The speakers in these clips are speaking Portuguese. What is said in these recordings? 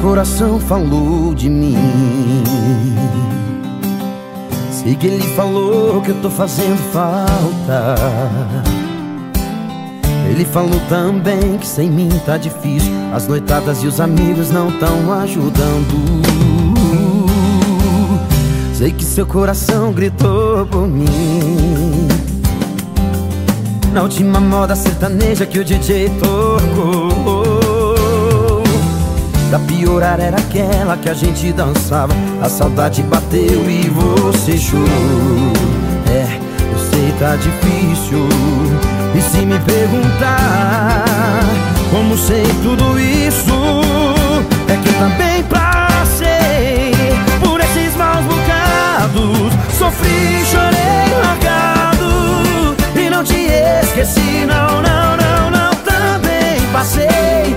coração falou de mim. Sei que ele falou que eu tô fazendo falta. Ele falou também que sem mim tá difícil. As noitadas e os amigos não tão ajudando. Sei que seu coração gritou por mim. Na última moda sertaneja que o DJ tocou. Pra piorar era aquela que a gente dançava. A saudade bateu e você chorou. É, eu sei tá difícil. E se me perguntar Como sei tudo isso É que também passei Por esses maus bocados. Sofri, chorei, largado E não te esqueci, não, não, não, não Também passei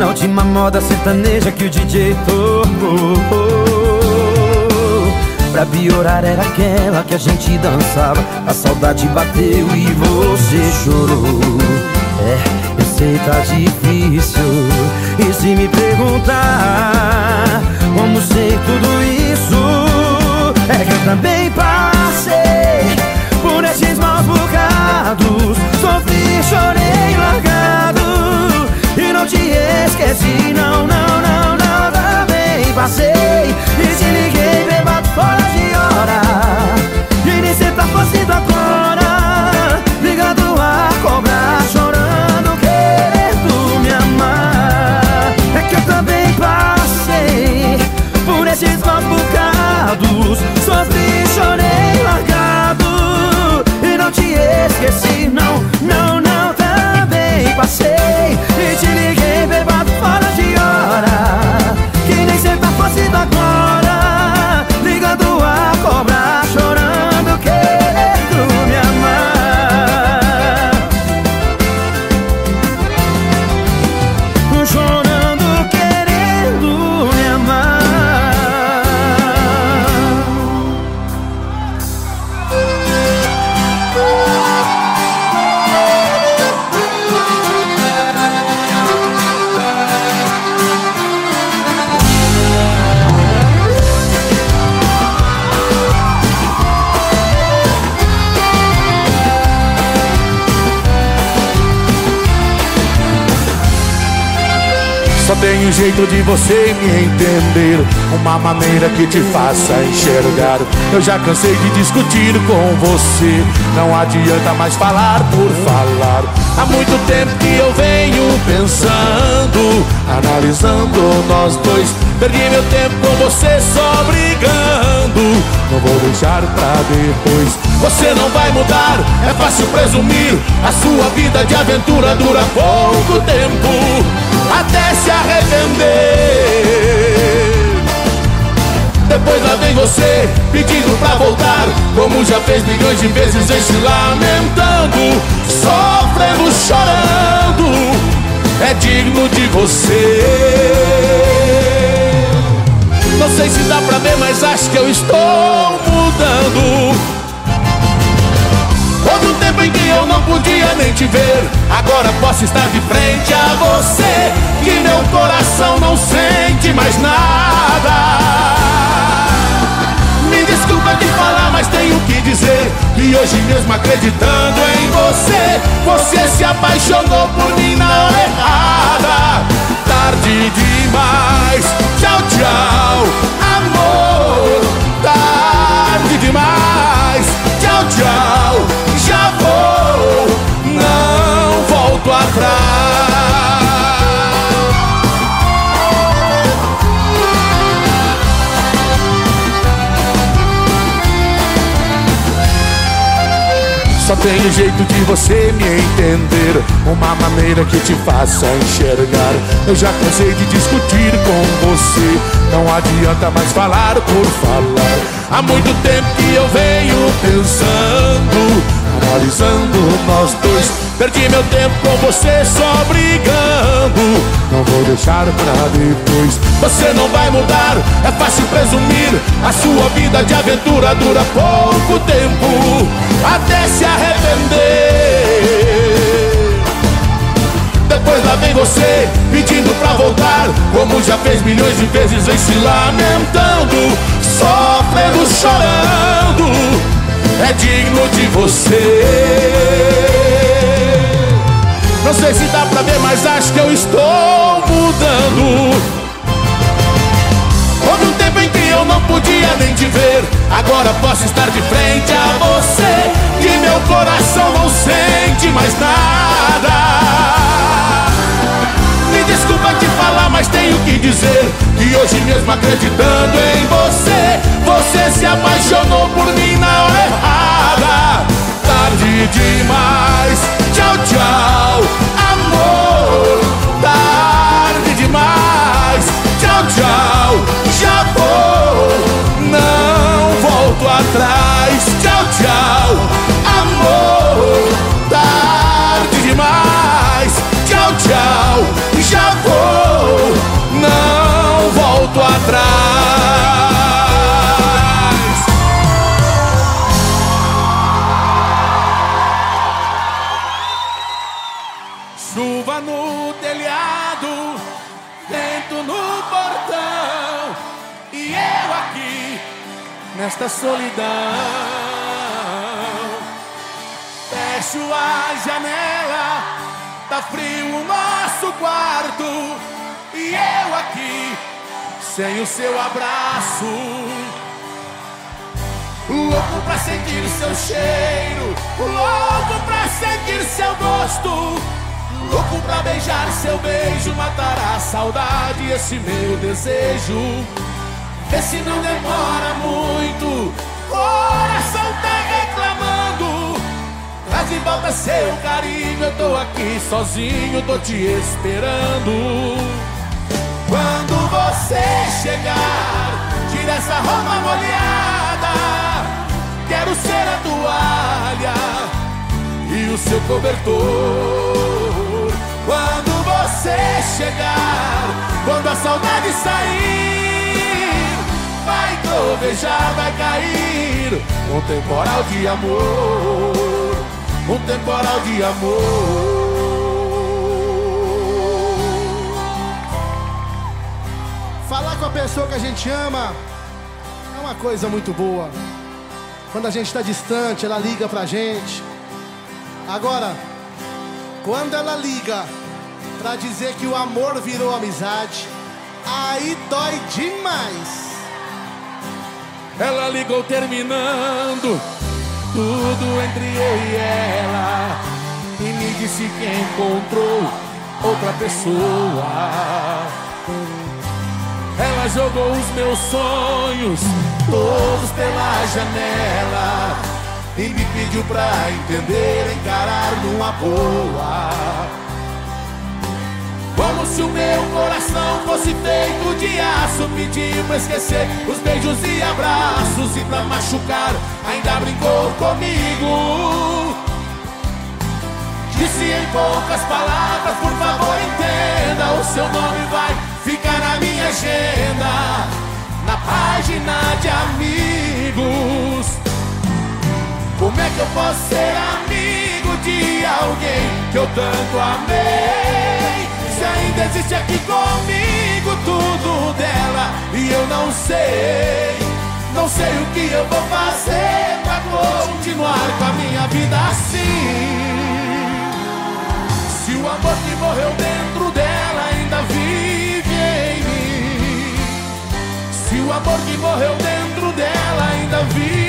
Na última moda sertaneja que o DJ tocou. Pra piorar era aquela que a gente dançava. A saudade bateu e você chorou. É, eu sei tá difícil. E se me perguntar Como sei tudo isso É que eu também passei Por esses maus bocados. Sofri, chorei, largado não te esqueci, não, não, não, não Também Uma maneira que te faça enxergar. Eu já cansei de discutir com você. Não adianta mais falar por falar. Há muito tempo que eu venho pensando Analisando nós dois. Perdi meu tempo com você só brigando. Não vou deixar pra depois. Você não vai mudar, é fácil presumir. A sua vida de aventura dura pouco tempo. Até se arrepender depois lá vem você pedindo pra voltar. Como já fez milhões de vezes vem se lamentando Sofrendo, chorando. É digno de você. Não sei se dá pra ver, mas acho que eu estou mudando. Houve um tempo em que eu não podia nem te ver. Agora posso estar de frente a você Que meu coração não sente mais nada desculpa de falar, mas tenho que dizer Que hoje mesmo acreditando em você Você se apaixonou por mim na hora errada. Tarde demais, tem um jeito de você me entender. Uma maneira que te faça enxergar. Eu já cansei de discutir com você. Não adianta mais falar por falar. Há muito tempo que eu venho pensando Analisando nós dois. Perdi meu tempo com você só brigando. Não vou deixar pra depois. Você não vai mudar, é fácil presumir. A sua vida de aventura dura pouco tempo. Até se arrepender. Depois lá vem você pedindo pra voltar. Como já fez milhões de vezes, vem se lamentando. Sofrendo, chorando É digno de você não sei se dá pra ver, mas acho que eu estou mudando. Houve um tempo em que eu não podia nem te ver. Agora posso estar de frente a você. Que meu coração não sente mais nada. Desculpa te falar, mas tenho que dizer que hoje mesmo acreditando em você, você se apaixonou por mim na hora errada. Tarde demais tchau, tchau, amor. Tarde demais, tchau, tchau, já vou, não volto atrás, tchau, tchau, amor. Tarde demais, tchau, tchau, nesta solidão. Fecho a janela, tá frio o nosso quarto. E eu aqui, sem o seu abraço. Louco pra sentir seu cheiro, louco pra sentir seu gosto. Louco pra beijar seu beijo, matar a saudade, esse meu desejo. Vê se não demora muito. Coração tá reclamando. Traz de volta seu carinho. Eu tô aqui sozinho, tô te esperando. Quando você chegar, tira essa roupa molhada. Quero ser a toalha e o seu cobertor. Quando você chegar, quando a saudade sair trovejar, vai cair um temporal de amor, um temporal de amor. Falar com a pessoa que a gente ama é uma coisa muito boa. Quando a gente está distante, ela liga pra gente. Agora, quando ela liga pra dizer que o amor virou amizade, aí dói demais. Ela ligou terminando tudo entre eu e ela. E me disse que encontrou outra pessoa. Ela jogou os meus sonhos todos pela janela. E me pediu pra entender, encarar numa boa. Se o meu coração fosse feito de aço Pediu pra esquecer os beijos e abraços E pra machucar ainda brincou comigo Disse em poucas palavras, por favor entenda O seu nome vai ficar na minha agenda Na página de amigos Como é que eu posso ser amigo de alguém que eu tanto amei? Se ainda existe aqui comigo tudo dela e eu não sei, não sei o que eu vou fazer pra continuar com a minha vida assim. Se o amor que morreu dentro dela ainda vive em mim, se o amor que morreu dentro dela ainda vive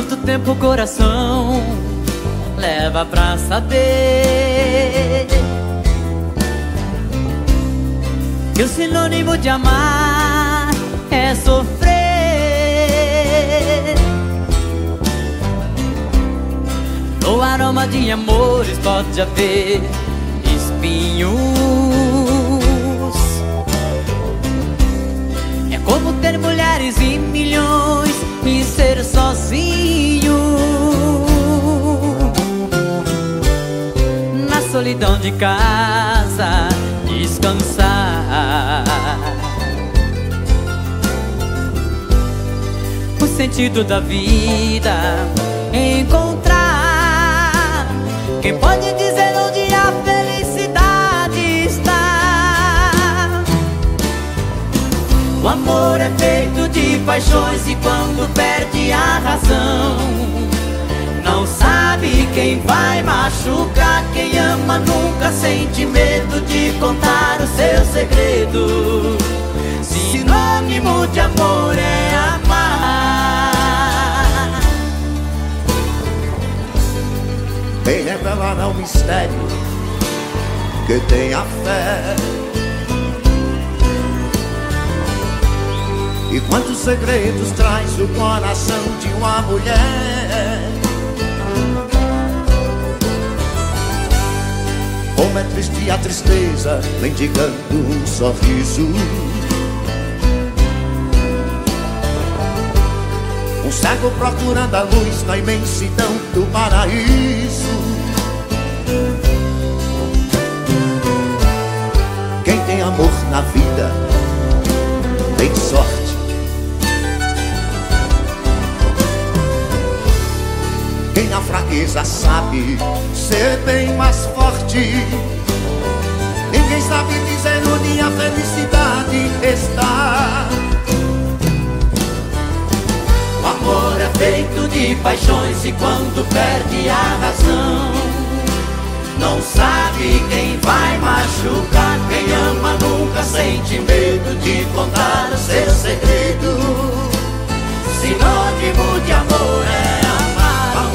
Quanto tempo o coração leva pra saber Que o sinônimo de amar é sofrer? No aroma de amores pode haver espinhos. É como ter mulheres e milhões e ser sozinho solidão de casa descansar. O sentido da vida encontrar. Quem pode dizer onde a felicidade está? O amor é feito paixões e quando perde a razão não sabe quem vai machucar. Quem ama nunca sente medo de contar o seu segredo. Sinônimo de amor é amar. Vem revelar ao mistério que tem a fé. E quantos segredos traz o coração de uma mulher? Como é triste a tristeza, mendigando um sorriso. Um cego procurando a luz na imensidão do paraíso. Quem tem amor na vida tem sorte. Fraqueza sabe ser bem mais forte. Ninguém sabe dizer onde a felicidade está. O amor é feito de paixões e quando perde a razão, não sabe quem vai machucar. Quem ama nunca sente medo de contar seu segredo. Sinônimo de amor é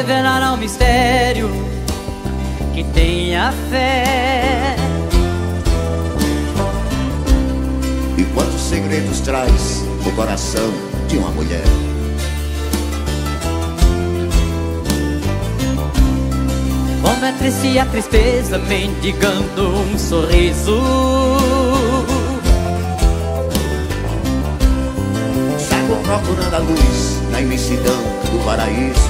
revelará o mistério que tenha fé. E quantos segredos traz o coração de uma mulher? Como é triste a tristeza mendigando um sorriso. Cego procurando a luz na imensidão do paraíso.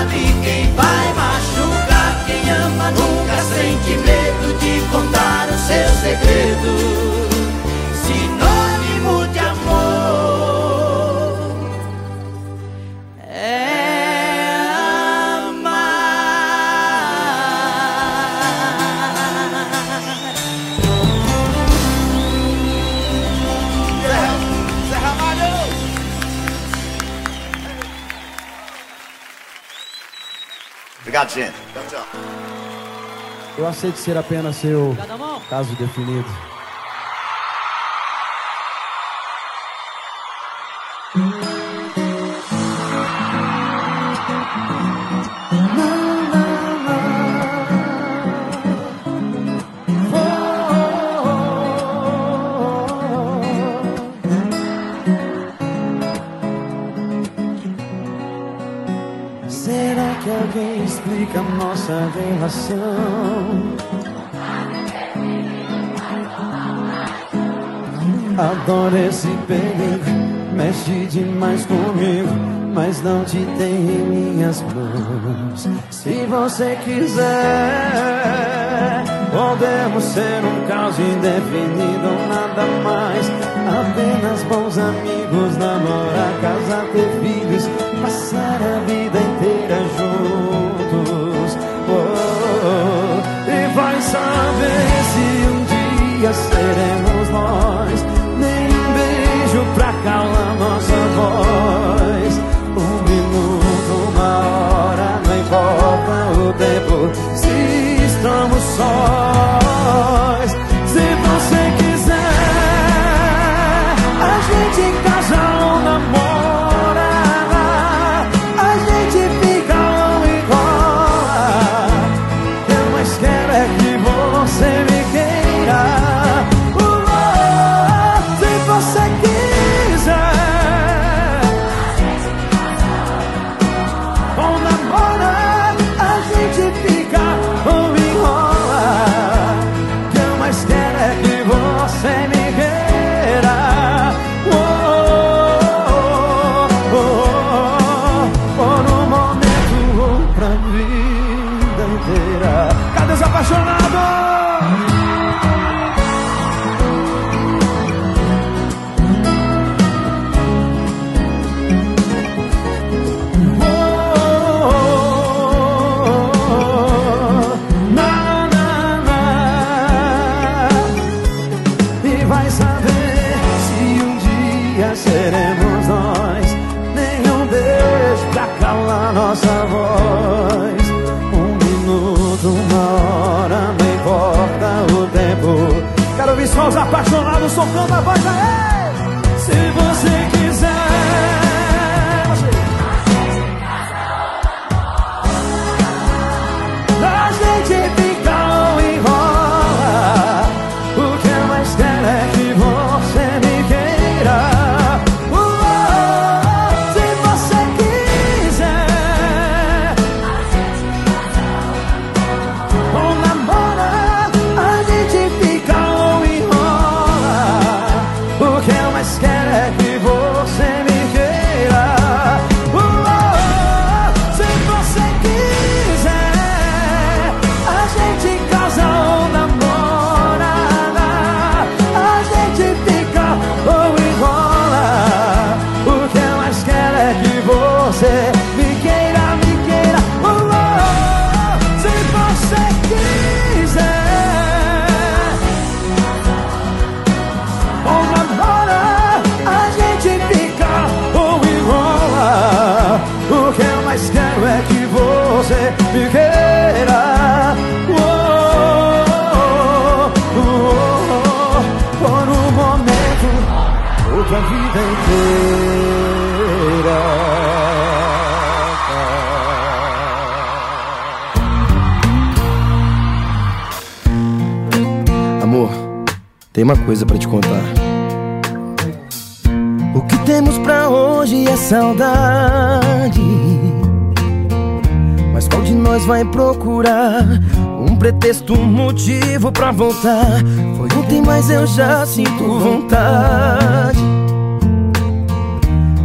Eu aceito ser apenas seu caso definido. Adoro esse perigo, mexe demais comigo, mas não te tem em minhas mãos. Se você quiser, podemos ser um caos indefinido, nada mais. Apenas bons amigos, namorar, casar, ter filhos, passar a vida inteira juntos. Oh, oh, oh. E vai saber se um dia seremos se estamos sós. Motivo pra voltar? Foi ontem, mas eu já sinto vontade.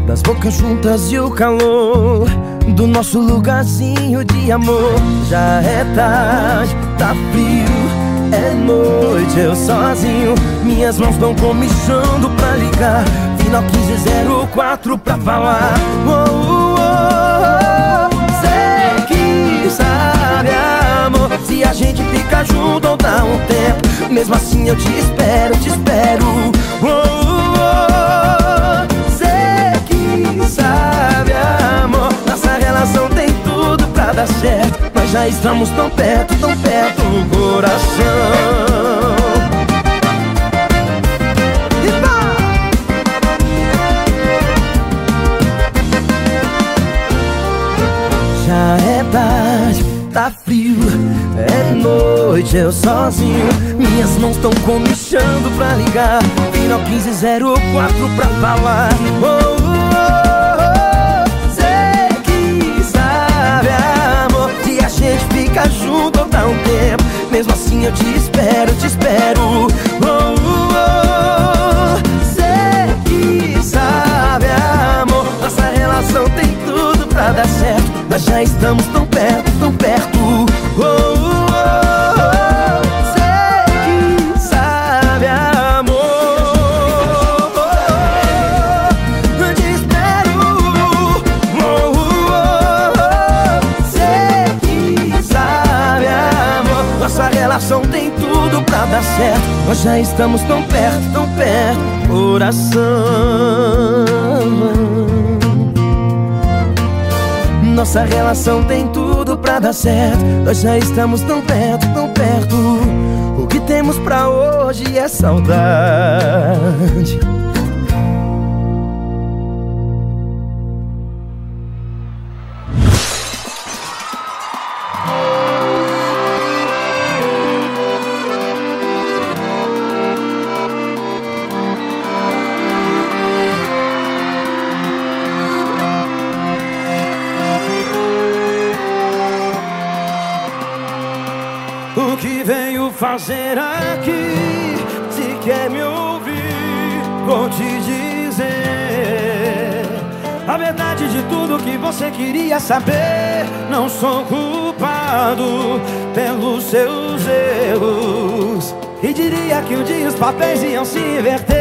Das bocas juntas e o calor do nosso lugarzinho de amor. Já é tarde, tá frio, é noite, eu sozinho. Minhas mãos estão comichando pra ligar. Final 1504 pra falar. Oh, oh. Se a gente fica junto ou dá um tempo. Mesmo assim eu te espero, te espero. Oh, oh, oh. Que sabe, amor. Nossa relação tem tudo pra dar certo. Nós já estamos tão perto, tão perto do coração. Já é é noite, eu sozinho. Minhas mãos tão comichando pra ligar. Final 1504 pra falar. Oh, oh, oh, oh. Você que sabe, amor Que a gente fica junto ou dá um tempo. Mesmo assim eu te espero, te espero. Oh, oh, oh, Sei que sabe, amor Nossa relação tem tudo pra dar certo. Nós já estamos tão perto. Dar certo Nós já estamos tão perto, tão perto Coração. Nossa relação tem tudo pra dar certo Nós já estamos tão perto, tão perto. O que temos pra hoje é saudade fazer aqui? Se quer me ouvir, vou te dizer A verdade de tudo que você queria saber. Não sou culpado pelos seus erros E diria que um dia os papéis iam se inverter.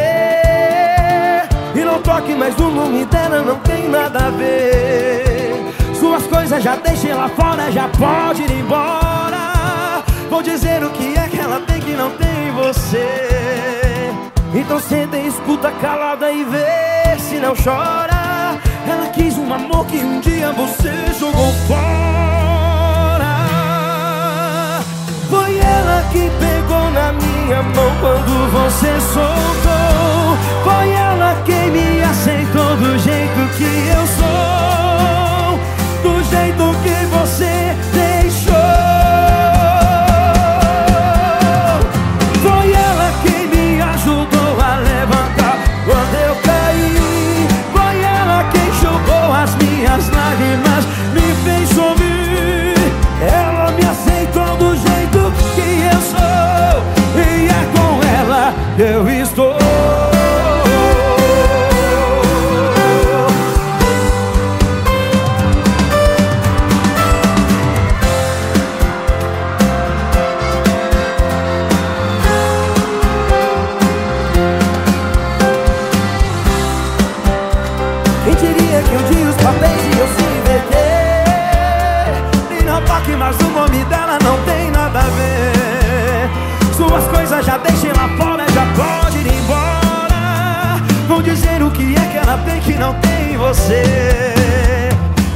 E não toque mais no nome dela, não tem nada a ver. Suas coisas já deixem lá fora, já pode ir embora. Vou dizer o que ela tem que não tem você. Então senta e escuta calada e vê se não chora. Ela quis um amor que um dia você jogou fora. Foi ela que pegou na minha mão quando você soltou. Foi ela quem me aceitou do jeito que eu sou. Do jeito que você eu estou. Que não tem em você.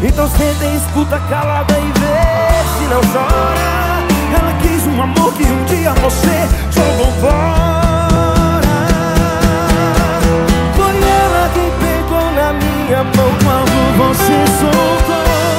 Então senta e escuta calada e vê se não chora. Ela quis um amor que um dia você jogou fora. Foi ela quem pegou na minha mão quando você soltou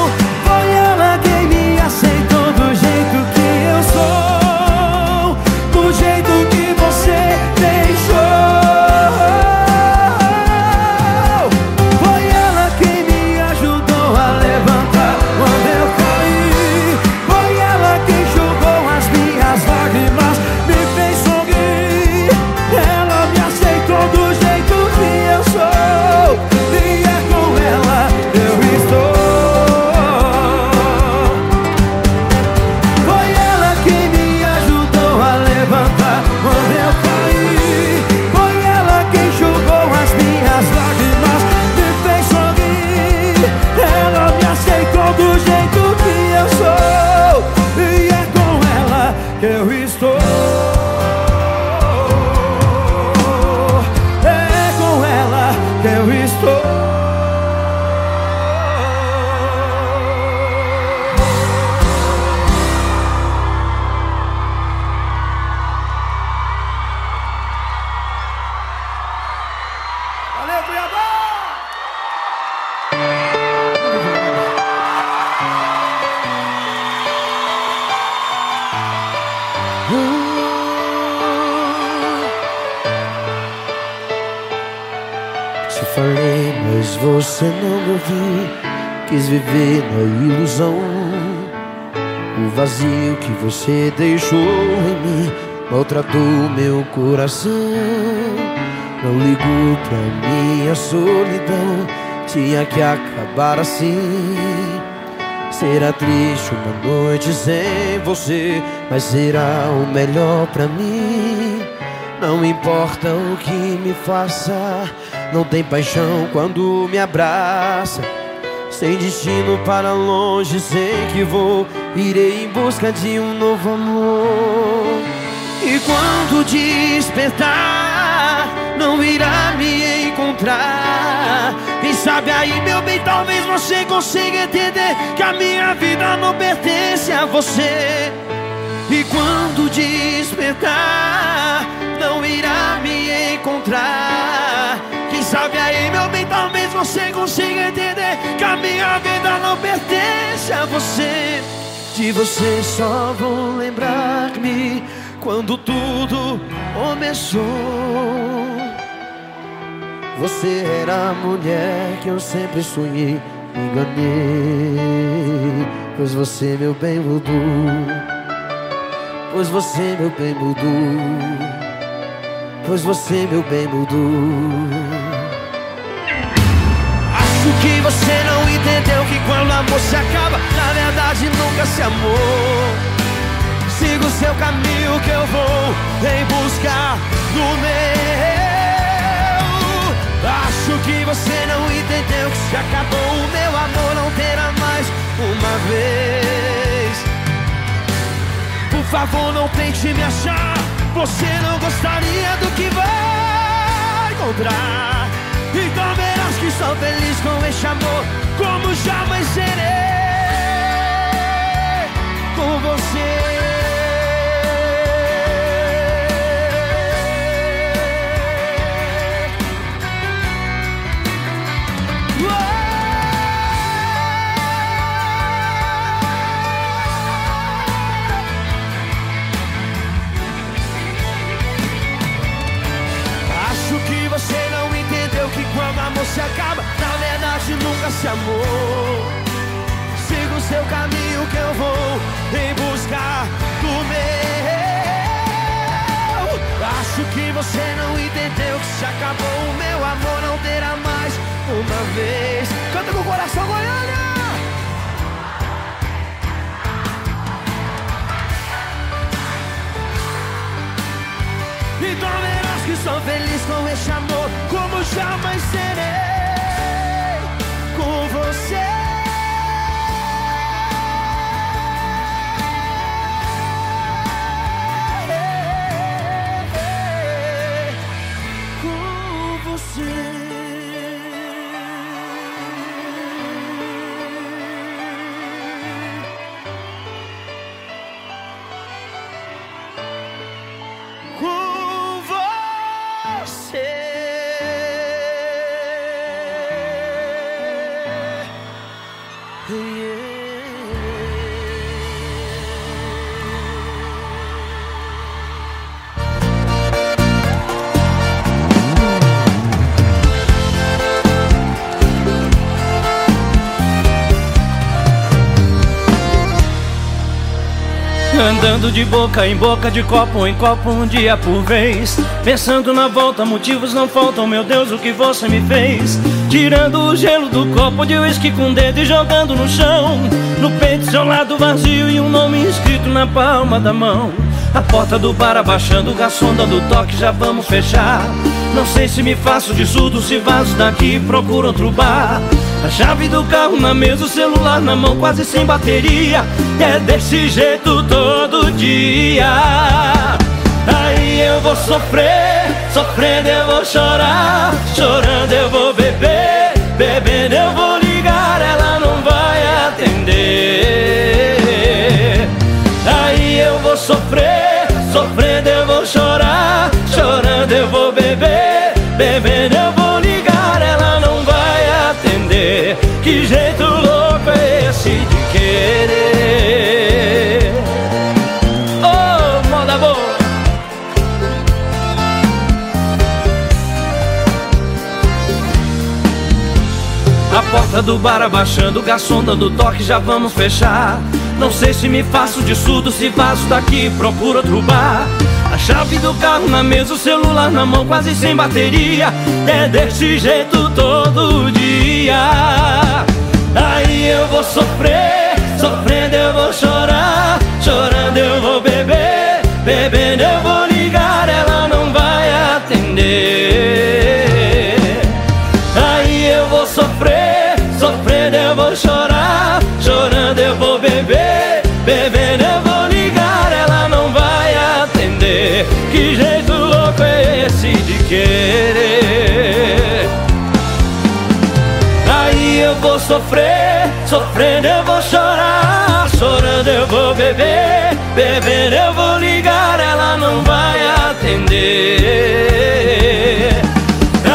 tinha que acabar assim. Será triste uma noite sem você, mas será o melhor pra mim. Não importa o que me faça, não tem paixão quando me abraça. Sem destino para longe, sei que vou. Irei em busca de um novo amor. E quando despertar, não irá me encontrar. Sabe aí, meu bem, talvez você consiga entender que a minha vida não pertence a você. E quando despertar, não irá me encontrar. Quem sabe aí, meu bem, talvez você consiga entender que a minha vida não pertence a você. De você só vou lembrar-me quando tudo começou. Você era a mulher que eu sempre sonhei, me enganei. Pois você, meu bem, mudou. Pois você, meu bem, mudou. Pois você, meu bem, mudou. Acho que você não entendeu que quando amor se acaba, na verdade nunca se amou. Siga o seu caminho que eu vou em busca do meu. Acho que você não entendeu que se acabou o meu amor não terá mais uma vez. Por favor, não tente me achar. Você não gostaria do que vai encontrar. Então verás que sou feliz com este amor, como jamais serei com você. Verdade nunca se amou. Siga o seu caminho que eu vou em busca do meu. Acho que você não entendeu que se acabou o meu amor não terá mais uma vez. Canta com o coração, Goiânia! Então verás que sou feliz com este amor Como jamais serei Andando de boca em boca, de copo em copo, um dia por vez. Pensando na volta, motivos não faltam, meu Deus, o que você me fez? Tirando o gelo do copo de uísque com o dedo e jogando no chão. No peito, seu lado vazio e um nome escrito na palma da mão. A porta do bar abaixando, o garçom dando toque, já vamos fechar. Não sei se me faço de surdo, se vazo daqui, procuro outro bar. A chave do carro na mesa, o celular na mão, quase sem bateria. É desse jeito todo dia. Aí eu vou sofrer, sofrendo eu vou chorar, chorando eu vou porta do bar abaixando, o garçom dando toque, já vamos fechar. Não sei se me faço de surdo, se vazo daqui, procuro outro bar. A chave do carro na mesa, o celular na mão, quase sem bateria. É desse jeito todo dia. Aí eu vou sofrer, sofrendo eu vou chorar, chorando eu vou beber, bebendo sofrer, sofrendo eu vou chorar, chorando eu vou beber, bebendo eu vou ligar, ela não vai atender.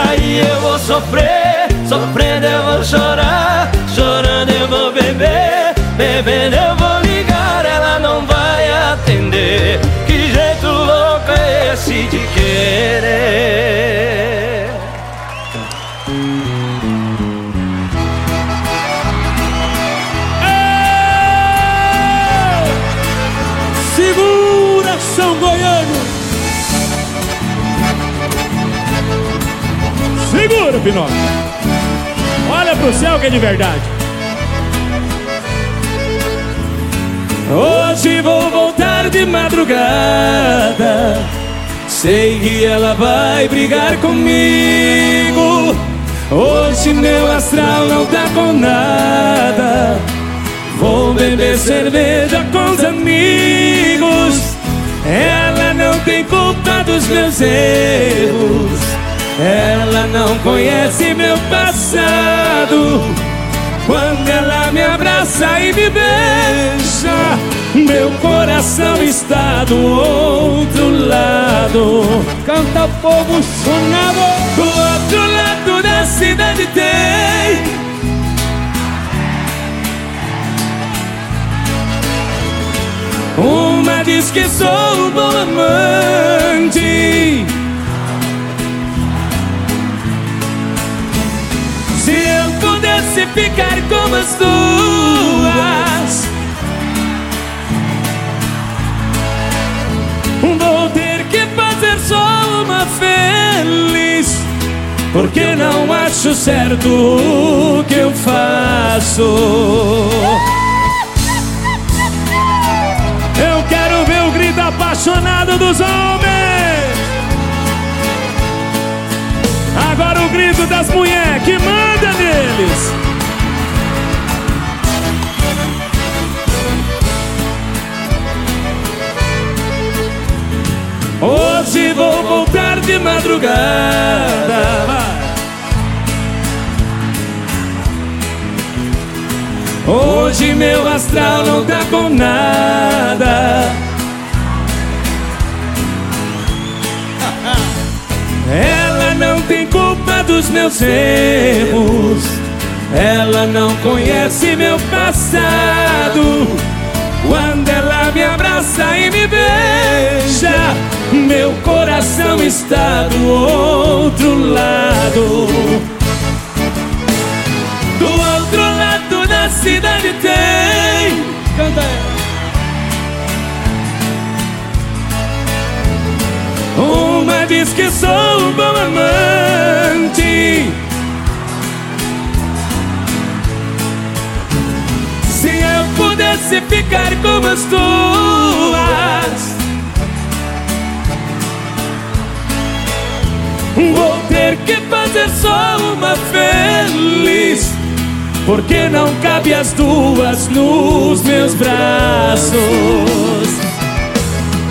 Aí eu vou sofrer, sofrendo eu vou chorar, chorando eu vou beber, bebendo eu vou ligar, ela não vai atender. Que jeito louco é esse de querer? Pinóquio! Olha pro céu que é de verdade. Hoje vou voltar de madrugada. Sei que ela vai brigar comigo. Hoje meu astral não tá com nada. Vou beber cerveja com os amigos. Ela não tem culpa dos meus erros. Ela não conhece meu passado. Quando ela me abraça e me beija, meu coração está do outro lado. Canta povo sonado. Do outro lado da cidade tem Uma diz que sou um bom amante. Ficar como as duas, vou ter que fazer só uma feliz. Porque não acho certo o que eu faço. Eu quero ver o grito apaixonado dos homens. Agora o grito das mulheres que manda neles. Hoje vou voltar de madrugada. Hoje meu astral não tá com nada. Ela não tem culpa dos meus erros. Ela não conhece meu passado. Quando ela me abraça e me beija, meu coração está do outro lado. Do outro lado da cidade tem. Canta. Uma diz que sou um bom amante. Se eu pudesse ficar como as tuas, vou ter que fazer só uma feliz. Porque não cabe as duas nos meus braços.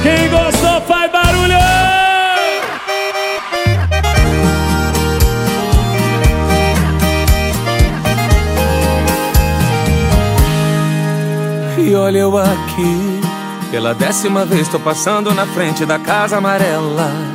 Quem gostou faz barulho! E olha eu aqui, pela décima vez tô passando na frente da casa amarela.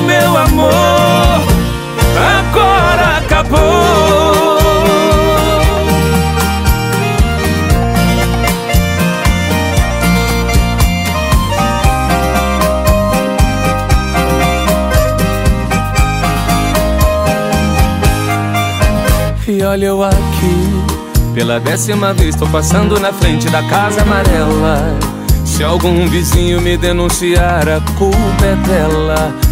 meu amor. Agora acabou. E olha eu aqui, pela décima vez tô passando na frente da casa amarela. Se algum vizinho me denunciar, a culpa é dela.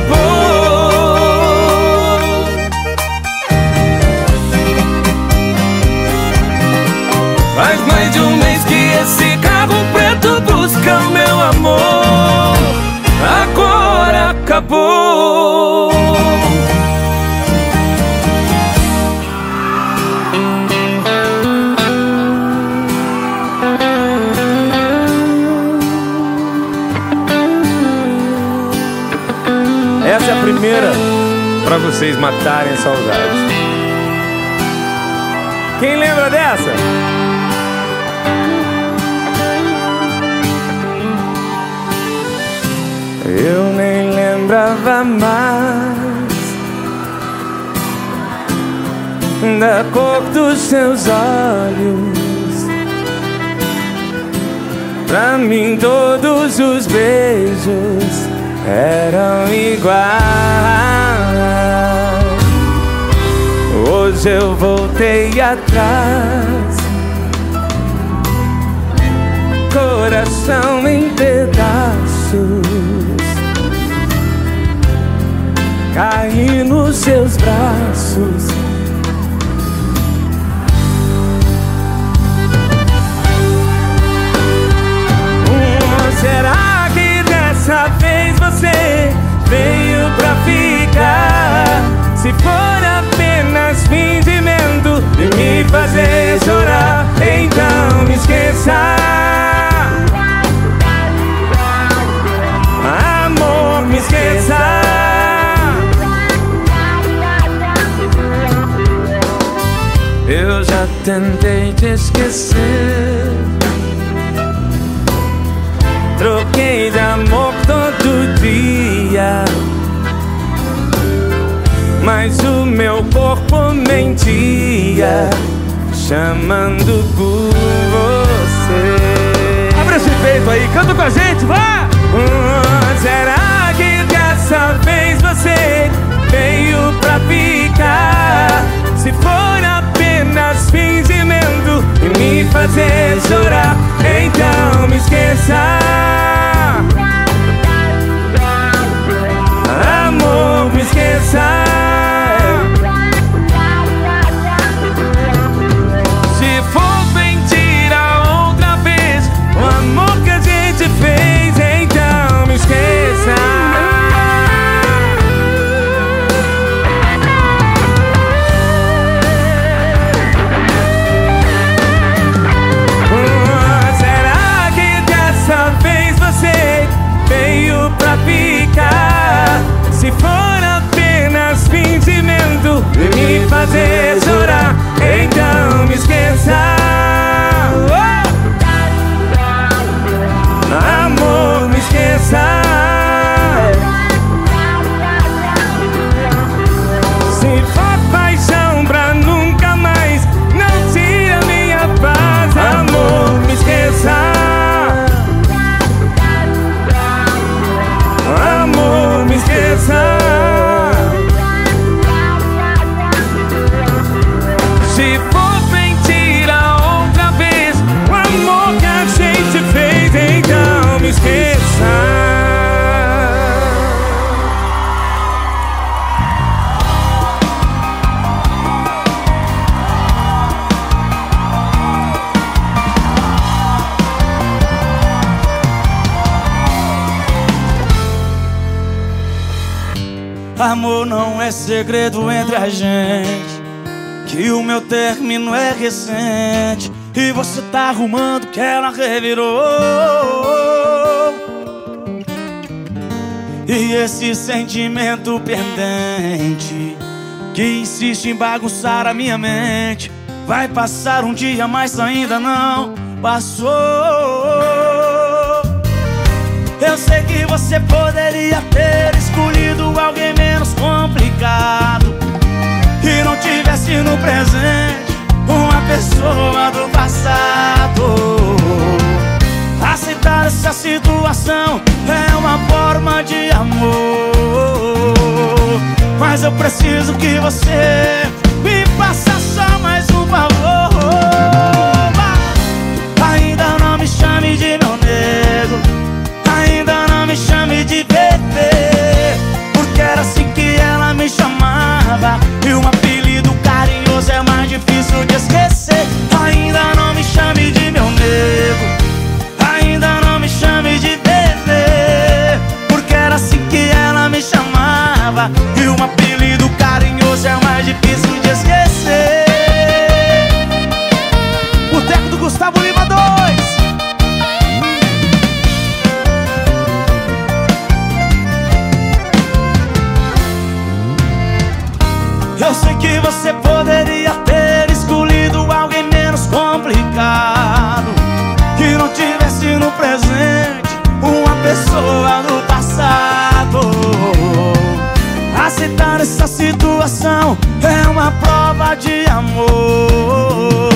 acabou. Faz mais de um mês que esse carro preto busca o meu amor. Agora acabou. Primeira pra vocês matarem a saudade. Quem lembra dessa? Eu nem lembrava mais da cor dos seus olhos. Pra mim, todos os beijos eram iguais. Hoje eu voltei atrás, coração em pedaços, caí nos seus braços. Veio pra ficar? Se for apenas fingimento de me fazer chorar, então me esqueça. Amor, me esqueça. Eu já tentei te esquecer. Mas o meu corpo mentia, chamando por você. Abre esse peito aí, canta com a gente, vá! Hum, será que dessa vez você veio pra ficar? Se for apenas fingimento e me fazer chorar, então me esqueça. Amor, me esqueça. É segredo entre a gente. Que o meu término é recente. E você tá arrumando que ela revirou. E esse sentimento pendente que insiste em bagunçar a minha mente. Vai passar um dia, mas ainda não passou. Eu sei que você poderia ter escolhido alguém menos complicado. Que não tivesse no presente uma pessoa do passado. Aceitar essa situação é uma forma de amor. Mas eu preciso que você E um apelido carinhoso é mais difícil de esquecer. Ainda não me chame de meu nego. Ainda não me chame de bebê. Porque era assim que ela me chamava. E um apelido carinhoso é mais difícil de esquecer Eu sei que você poderia ter escolhido alguém menos complicado. Que não tivesse no presente uma pessoa do passado. Aceitar essa situação é uma prova de amor.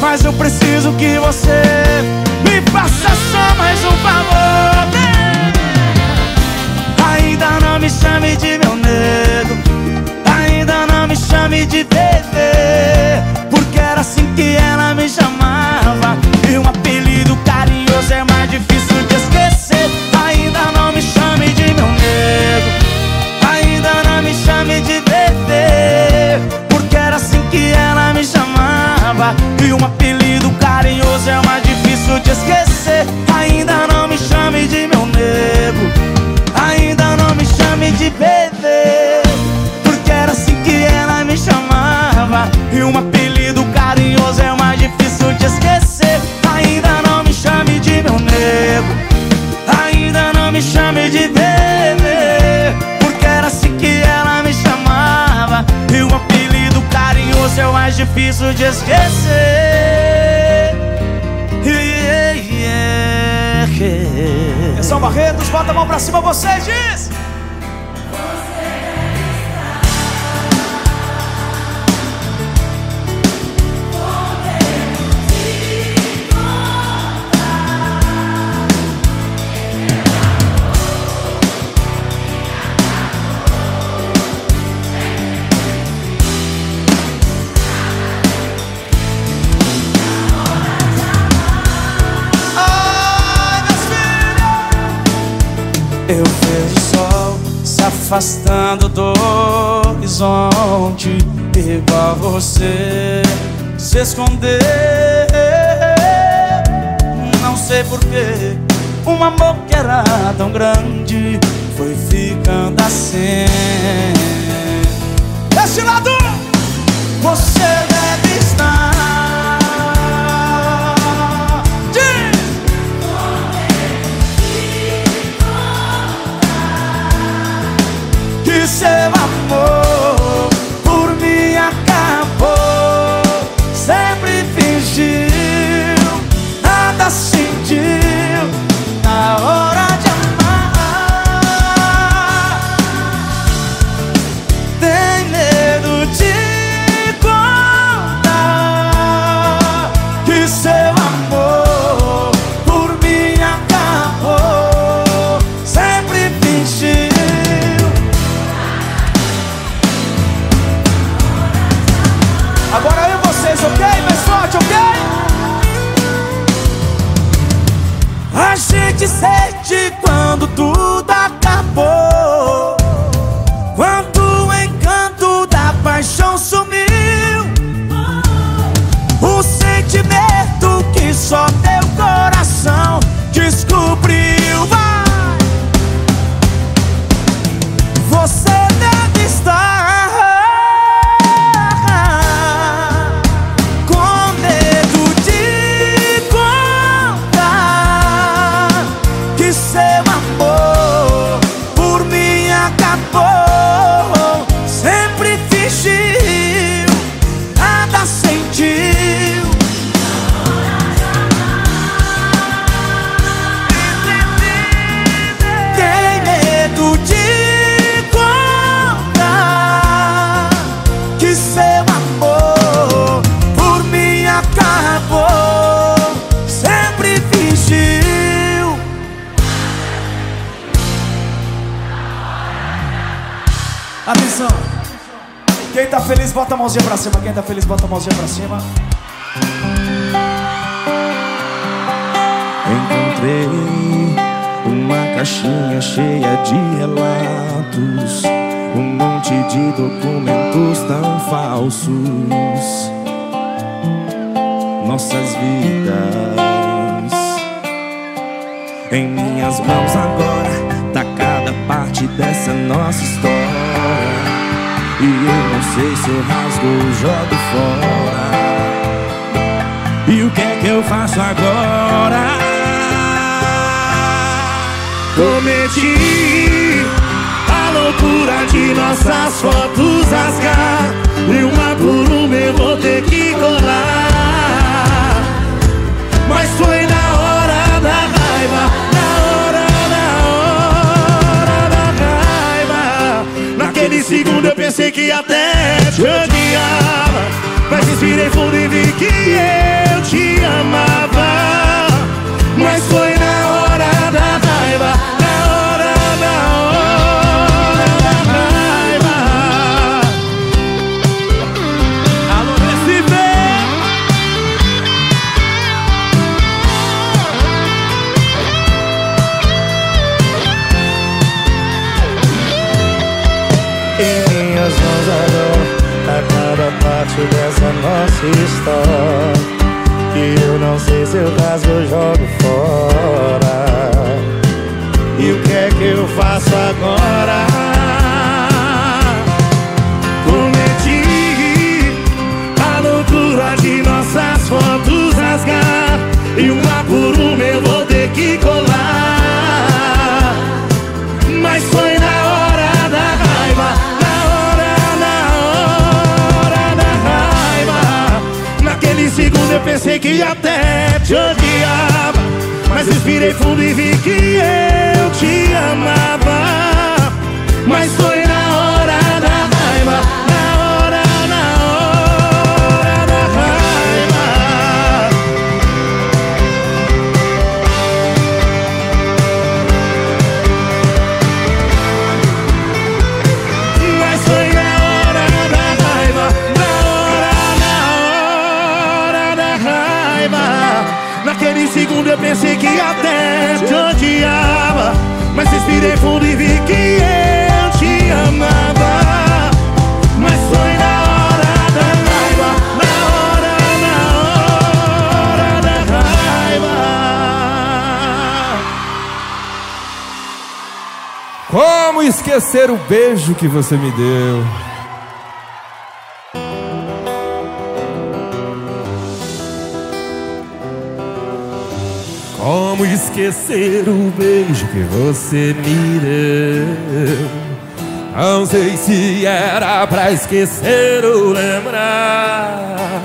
Mas eu preciso que você me faça só mais um favor. Ainda não me chame de meu Ainda não me chame de bebê Porque era assim que ela me chamava. E um apelido carinhoso é mais difícil de esquecer. Ainda não me chame de meu nego Ainda não me chame de bebê Porque era assim que ela me chamava. E um apelido carinhoso é mais difícil de esquecer. Ainda não me chame de meu nego Ainda não me chame de bebê E um apelido carinhoso é mais difícil de esquecer. Ainda não me chame de meu nego. Ainda não me chame de bebê. Porque era assim que ela me chamava. E um apelido carinhoso é mais difícil de esquecer. Yeah, yeah. São Barretos, bota a mão pra cima, você diz horizonte Igual você se esconder. Não sei porquê Um amor que era tão grande Foi ficando assim. Desse lado Você deve estar cima. Quem tá feliz, bota a mãozinha pra cima. Encontrei uma caixinha cheia de relatos, um monte de documentos tão falsos. Nossas vidas em minhas mãos agora, tá cada parte dessa nossa história. E eu não sei se eu rasgo ou jogo fora. E o que é que eu faço agora? Cometi a loucura de nossas fotos rasgar E uma por uma eu vou ter que colar Mas foi na hora da raiva segundo eu pensei que até te odiava Mas respirei fundo e vi que eu te amava parte dessa nossa história Que eu não sei se eu rasgo ou jogo fora E o que é que eu faço agora? Respirei fundo e vi que eu te amava até te odiava Mas respirei fundo e vi que eu te amava Mas foi na hora da raiva Na hora, na hora da raiva Como esquecer o beijo que você me deu? Esquecer o beijo que você me deu? Não sei se era pra esquecer ou lembrar.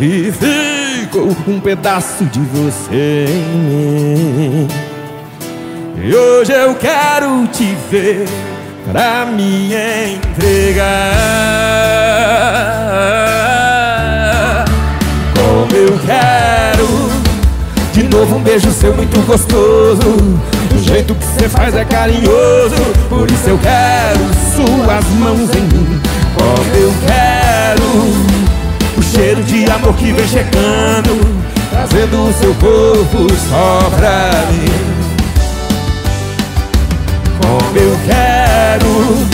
E ficou um pedaço de você em mim. E hoje eu quero te ver pra me entregar. Como eu quero novo um beijo seu muito gostoso. O jeito que você faz é carinhoso. Por isso eu quero suas mãos em mim. Como eu quero o cheiro de amor que vem chegando, trazendo o seu corpo só pra mim. Como eu quero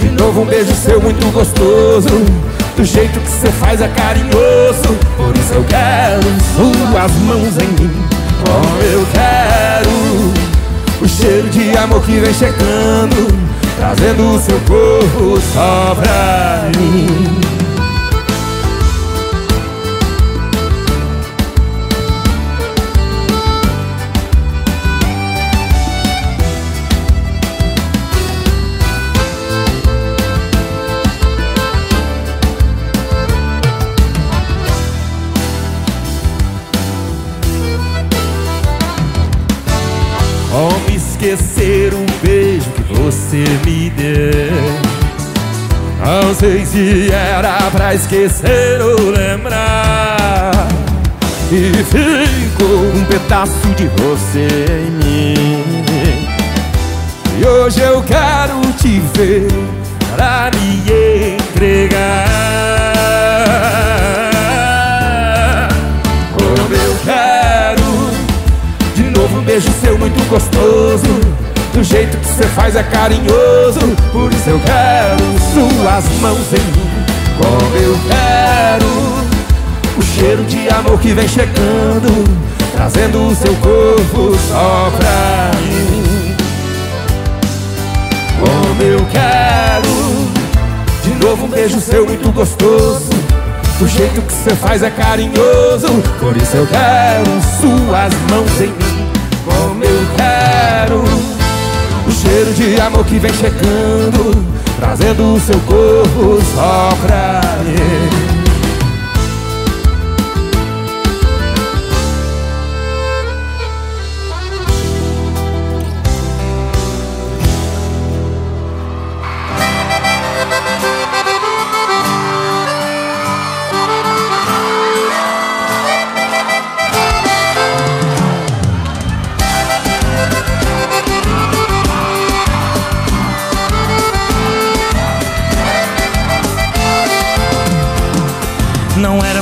De novo um beijo seu muito gostoso Do jeito que você faz é carinhoso. Por isso eu quero suas mãos em mim. Como eu quero O cheiro de amor que vem chegando Trazendo o seu corpo só pra mim Se era pra esquecer ou lembrar. E ficou um pedaço de você em mim. E hoje eu quero te ver para me entregar. Como eu quero de novo um beijo seu muito gostoso. Do jeito que você faz é carinhoso. Por isso eu quero suas mãos em mim. Como eu quero O cheiro de amor que vem chegando Trazendo o seu corpo só pra mim. Como eu quero De novo um beijo seu muito gostoso. Do jeito que você faz é carinhoso. Por isso eu quero suas mãos em mim. Como eu quero cheiro de amor que vem chegando Trazendo o seu corpo só pra mim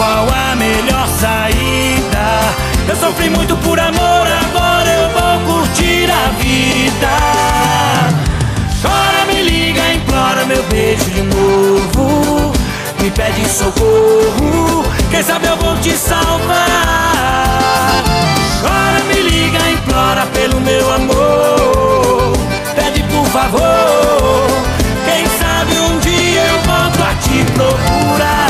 qual a melhor saída. Eu sofri muito por amor, agora eu vou curtir a vida. Chora, me liga, implora meu beijo de novo. Me pede socorro, quem sabe eu vou te salvar. Chora, me liga, implora pelo meu amor. Pede por favor, quem sabe um dia eu volto a te procurar.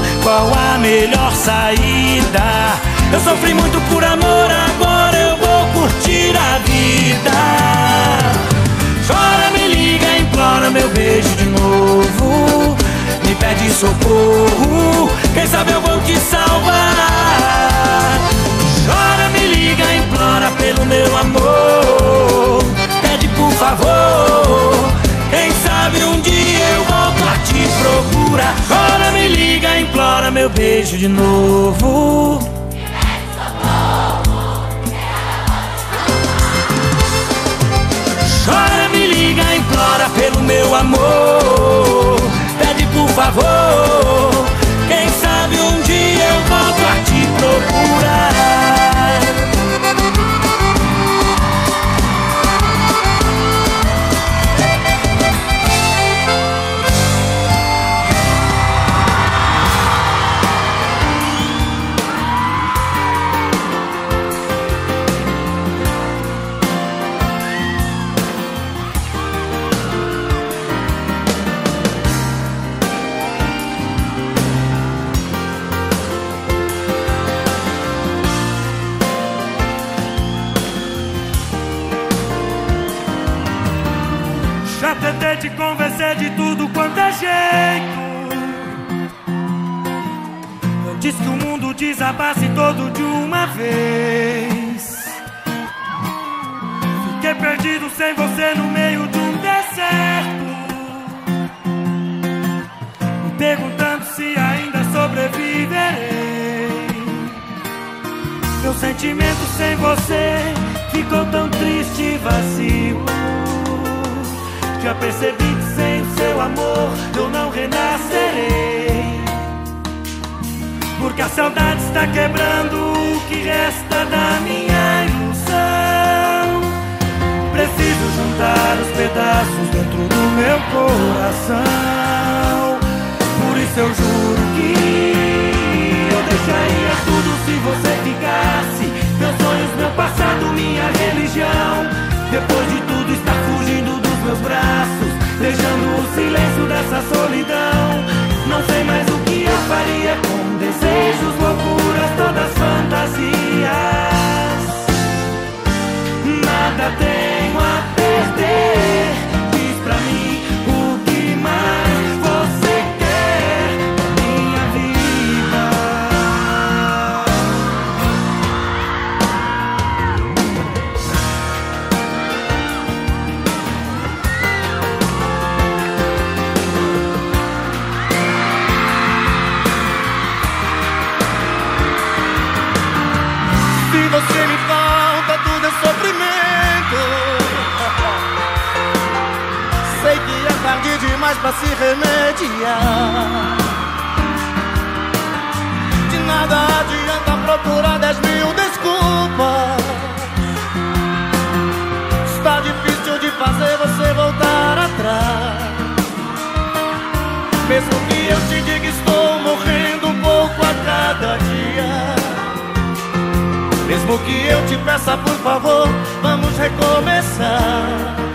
qual a melhor saída. Eu sofri muito por amor, agora eu vou curtir a vida. Chora, me liga, implora meu beijo de novo. Me pede socorro, quem sabe eu vou te salvar. Chora, me liga, implora pelo meu amor. Pede por favor, quem sabe um dia eu volto a te procurar. Chora, me liga, implora meu beijo de novo. Chora, me liga, implora pelo meu amor. Pede por favor. Quem sabe um dia eu volto a te procurar. Desabasse todo de uma vez. Fiquei perdido sem você no meio de um deserto. Me perguntando se ainda sobreviverei. Meu sentimento sem você ficou tão triste e vazio. Já percebi que sem o seu amor eu não renascerei. Porque a saudade está quebrando o que resta da minha ilusão. Preciso juntar os pedaços dentro do meu coração. Por isso eu juro que eu deixaria tudo se você ficasse. Meus sonhos, meu passado, minha religião. Depois de tudo, está fugindo dos meus braços, deixando o silêncio dessa solidão. Não sei mais o que eu faria com desejos, loucuras, todas fantasias. Nada tenho a perder. Demais pra se remediar. De nada adianta procurar dez mil desculpas. Está difícil de fazer você voltar atrás. Mesmo que eu te diga, estou morrendo um pouco a cada dia. Mesmo que eu te peça por favor, vamos recomeçar.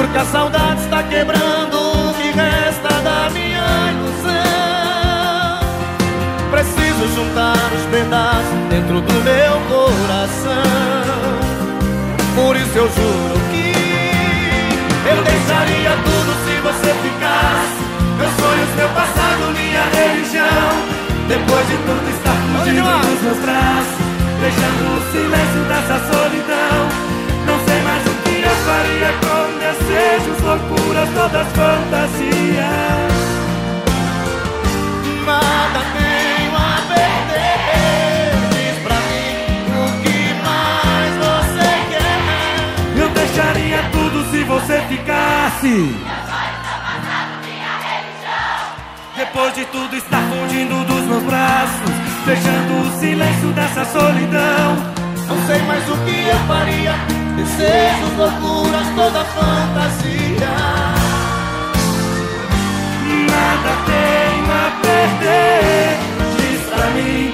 Porque a saudade está quebrando o que resta da minha ilusão. Preciso juntar os pedaços dentro do meu coração. Por isso eu juro que eu deixaria tudo se você ficasse. Meus sonhos, meu passado, minha religião. Depois de tudo estar fugindo dos meus braços Deixando o silêncio dessa solidão Não sei mais o que eu faria com desejos, loucuras, todas fantasias. Nada tenho a perder Diz pra mim o que mais você quer. Eu deixaria tudo se você ficasse. Depois de tudo estar fugindo dos meus braços Deixando o silêncio dessa solidão. Não sei mais o que eu faria Desejos, loucuras, toda fantasia. Nada tenho a perder Diz pra mim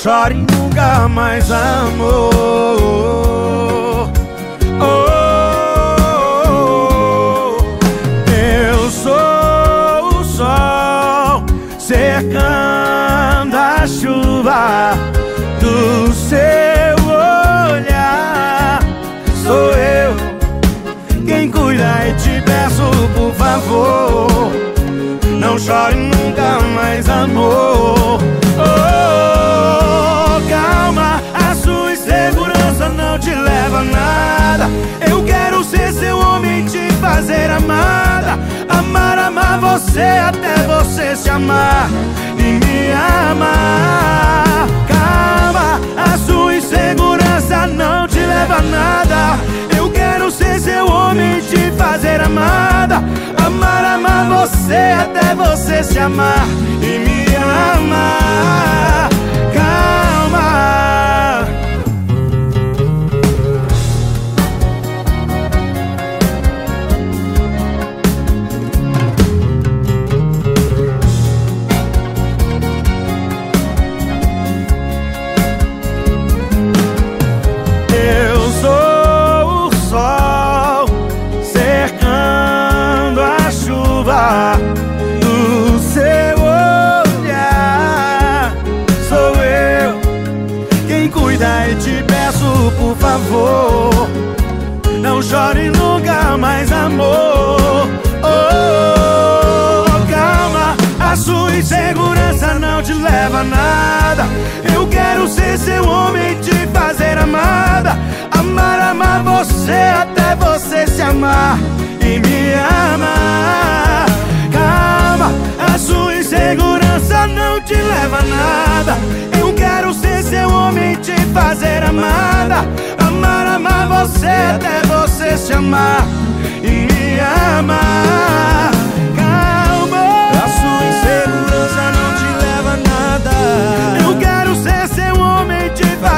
chore nunca mais, amor. Te leva a nada. Eu quero ser seu homem, te fazer amada. Amar, amar você até você se amar e me amar. Calma, a sua insegurança não te leva a nada. Eu quero ser seu homem, te fazer amada. Amar, amar você até você se amar e me amar. Seu homem e te fazer amada. Amar, amar você até você se amar e me amar. Calma, a sua insegurança não te leva a nada. Eu quero ser seu homem e te fazer amada. Amar, amar você até você se amar e me amar.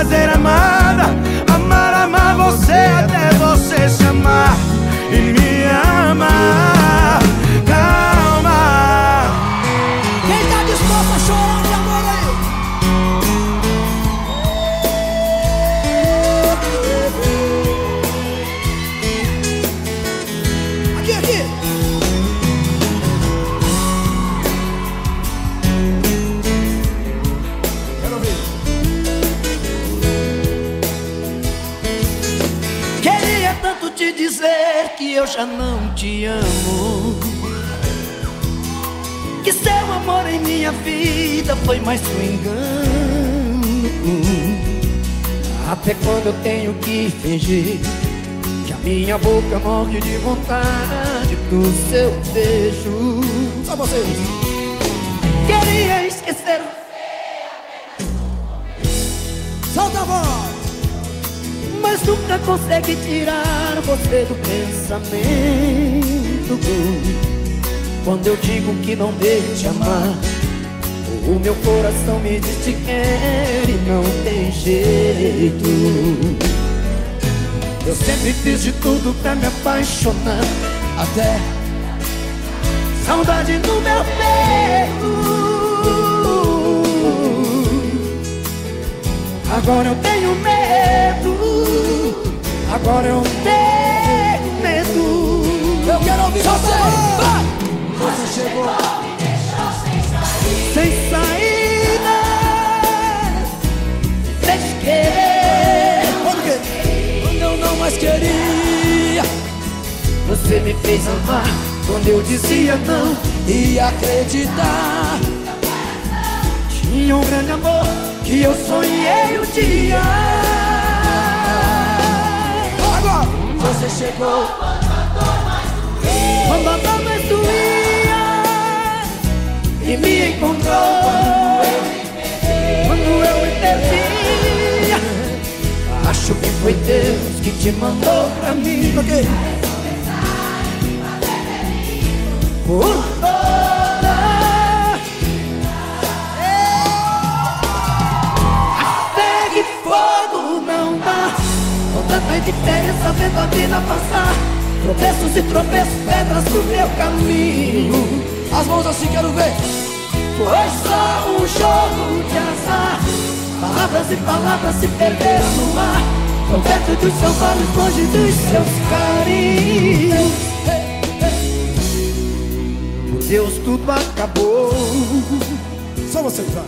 Fazer amada. Amar, amar você até você já não te amo. Que seu amor em minha vida foi mais um engano. Até quando eu tenho que fingir que a minha boca morre de vontade pro seu beijo. Só vocês. Nunca consegue tirar você do pensamento. Quando eu digo que não devo te amar, o meu coração me diz que quer e não tem jeito. Eu sempre fiz de tudo pra me apaixonar, até saudade no meu peito. Agora eu tenho medo. Agora eu tenho medo. Eu quero ouvir você. Vai. Você chegou. Sem saída. Sem querer. Quando que? Quando eu não mais queria. Você me fez amar. Quando eu dizia não. E acreditar. Tinha um grande amor que eu sonhei um dia. Você chegou dor mais doía e me encontrou quando eu me perdia. Acho que foi Deus que te mandou pra mim. Ok. Por Com tanta indiferença vendo a vida passar. Tropeços e tropeços, pedras no meu caminho. As mãos assim, quero ver. Foi só um jogo de azar. Palavras e palavras se perderam no mar. Tão perto dos seus olhos, longe dos seus carinhos. Por Deus, tudo acabou. Só você, vai.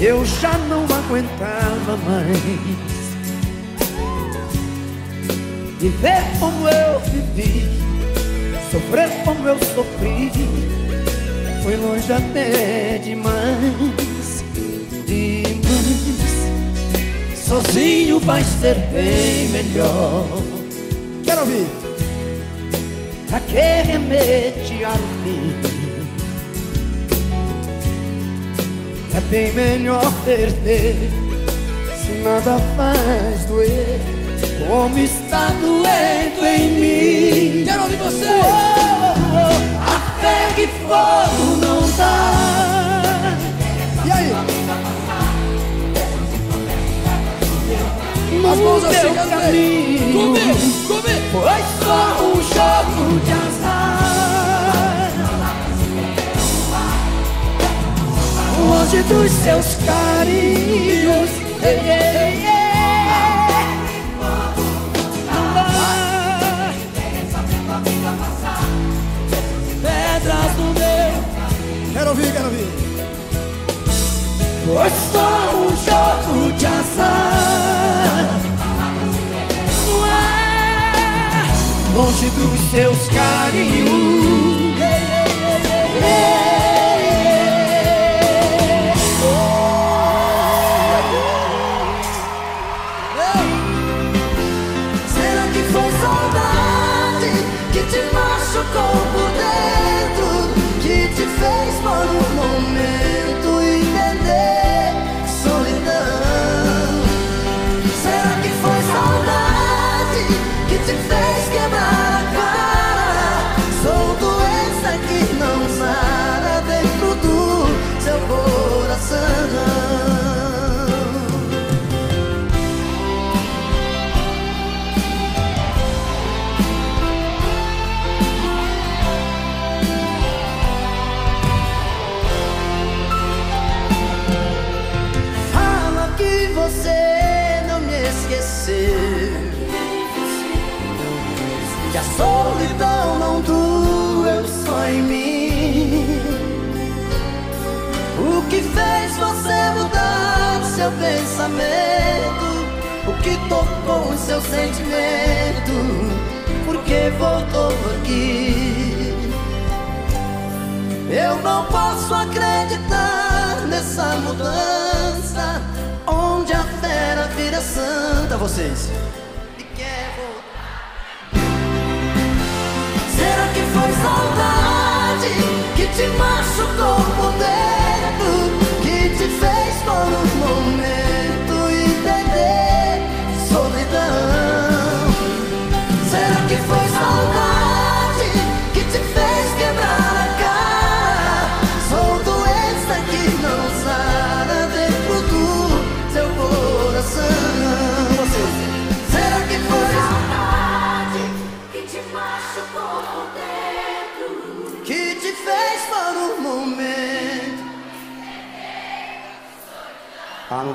Eu já não aguentava mais Viver como eu vivi Sofrer como eu sofri. Foi longe até demais Demais. Sozinho vai ser bem melhor. Quero ouvir. Pra que remediar o fim É bem melhor perder Se nada faz doer Como está doendo em mim Quero ouvir você. Oh, oh, A fé que fogo não dá E aí? As mãos assim, caminho Comigo, comigo. Foi só um jogo de azar Longe dos seus carinhos ei, ei, ei. Foi só um jogo de azar. Ué, Longe dos seus carinhos. yeah, yeah, yeah, pensamento? O que tocou em seu sentimento? Por que voltou aqui? Eu não posso acreditar nessa mudança Onde a fera vira santa Vocês E quer voltar Será que foi saudade Que te machucou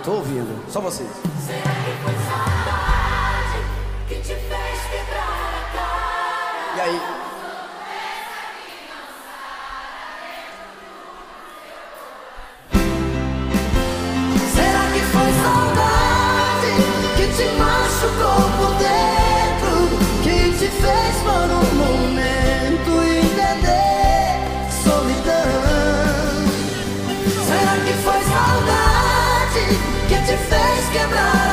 tô ouvindo. Só vocês. Quebrar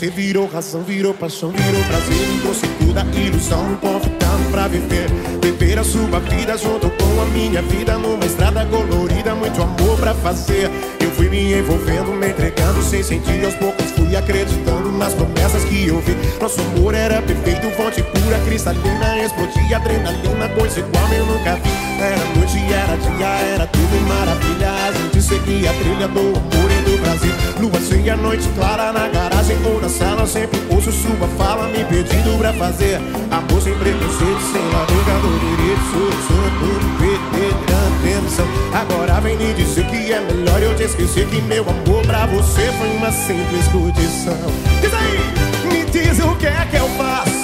Você virou razão, virou paixão, virou prazer. Me trouxe toda a ilusão, me convidando pra viver. Viver a sua vida junto com a minha vida Numa estrada colorida, muito amor pra fazer. Eu fui me envolvendo, me entregando sem sentir Aos poucos. Fui acreditando nas promessas que eu vi. Nosso amor era perfeito, fonte pura, cristalina Explodia adrenalina, coisa igual eu nunca vi. Era noite, era dia, era tudo maravilha. A gente seguia a trilha do amor e Brasil Lua cheia, noite clara na garagem ou na sala Sempre ouço sua fala me pedindo pra fazer Amor sem preconceito, sem larga do direito Sou, perder atenção Agora vem me dizer que é melhor eu te esquecer Que meu amor pra você foi uma simples condição Diz aí, me diz o que é que eu faço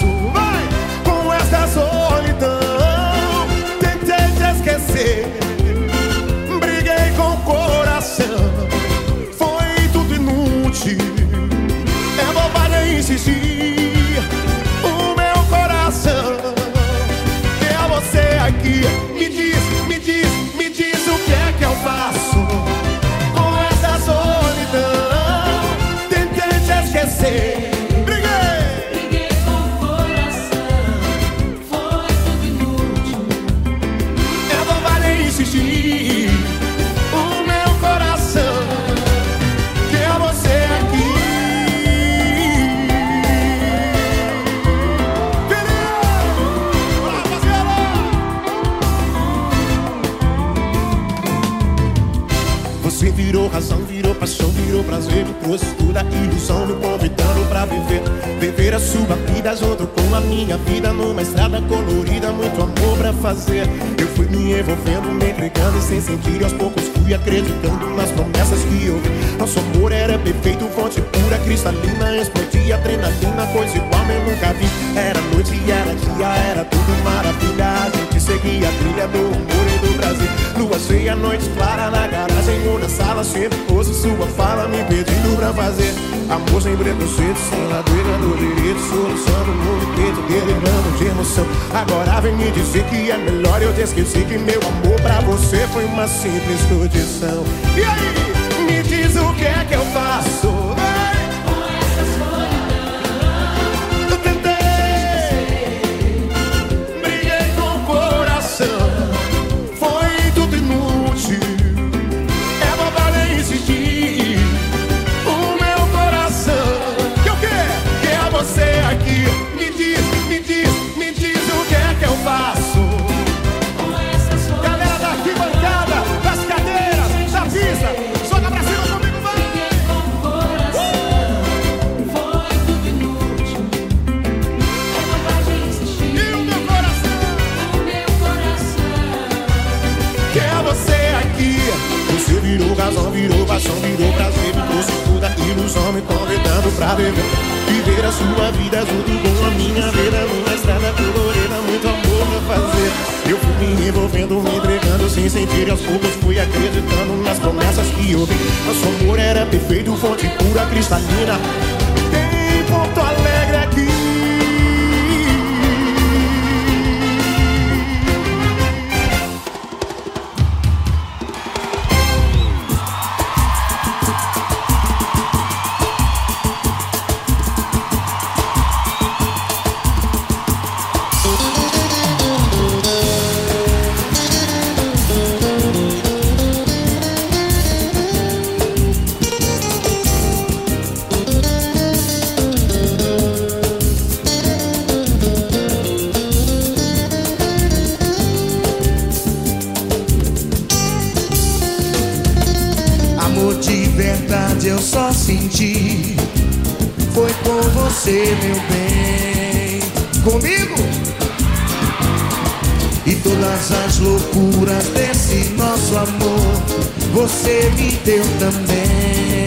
virou prazer Me trouxe toda ilusão, me convidando pra viver. Viver a sua vida junto com a minha vida Numa estrada colorida, muito amor pra fazer. Eu fui me envolvendo, me entregando e sem sentir Aos poucos fui acreditando nas promessas que eu vi Nosso amor era perfeito, fonte pura, cristalina Explodia adrenalina, coisa igual eu nunca vi. Era noite, era dia, era tudo maravilha. A gente seguia a trilha do amor Lua cheia, noite clara na garagem ou na sala Sempre ouço sua fala me pedindo pra fazer. Amor sem preconceito, sem ladeira do direito. Solução no mundo inteiro, delirando de emoção. Agora vem me dizer que é melhor eu te esquecer Que meu amor pra você foi uma simples condição. E aí, me diz o que é que eu faço virou razão, virou paixão, virou prazer. Me trouxe toda ilusão, me convidando pra viver Viver a sua vida junto com a minha vida Numa estrada colorida, muito amor pra fazer. Eu fui me envolvendo, me entregando sem sentir Aos poucos fui acreditando nas promessas que eu vi Nosso amor era perfeito, fonte pura, cristalina Deu também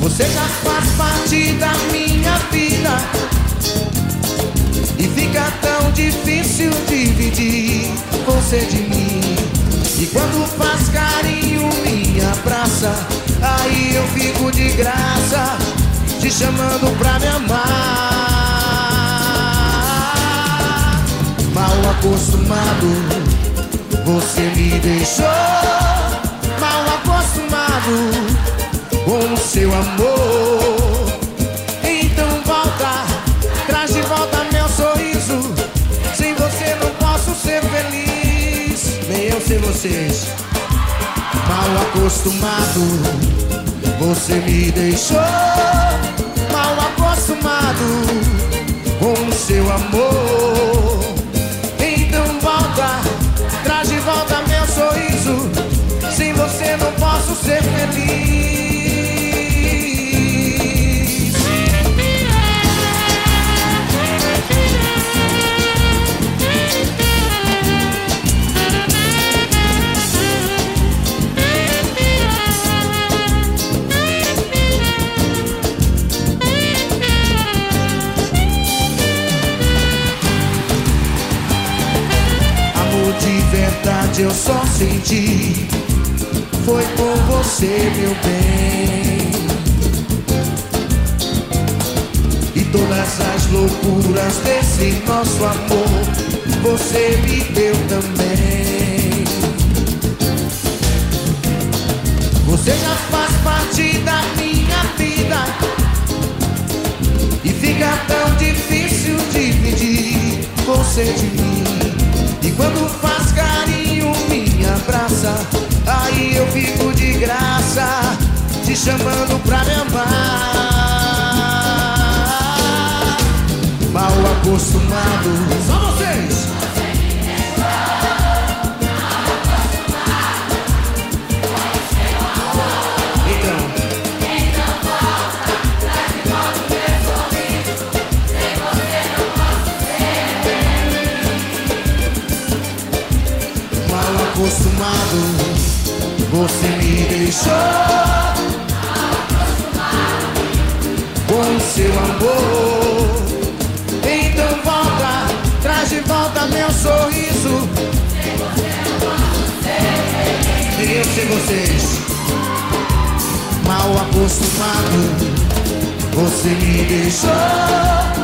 Você já faz parte da minha vida E fica tão difícil dividir você de mim e quando faz carinho, me abraça. Aí eu fico de graça, te chamando pra me amar. Mal acostumado, você me deixou. Mal acostumado com o seu amor. Então volta, traz de volta meu sorriso. Sem você não posso ser feliz nem eu sem vocês. Mal acostumado, você me deixou. Mal acostumado com o seu amor. Sem você não posso ser feliz. Você me deu também Você já faz parte da minha vida E fica tão difícil dividir você de mim e quando faz carinho, me abraça. Aí eu fico de graça, te chamando pra me amar. Mal acostumado, você me deixou. Com seu amor, então volta, traz de volta meu sorriso. Eu sei vocês, mal acostumado, você me deixou.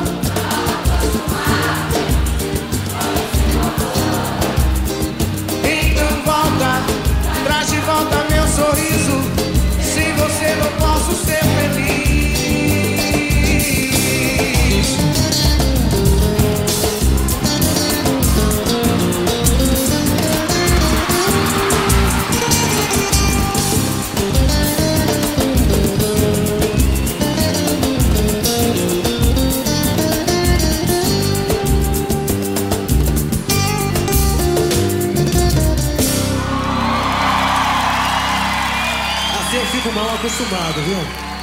Acostumado, viu?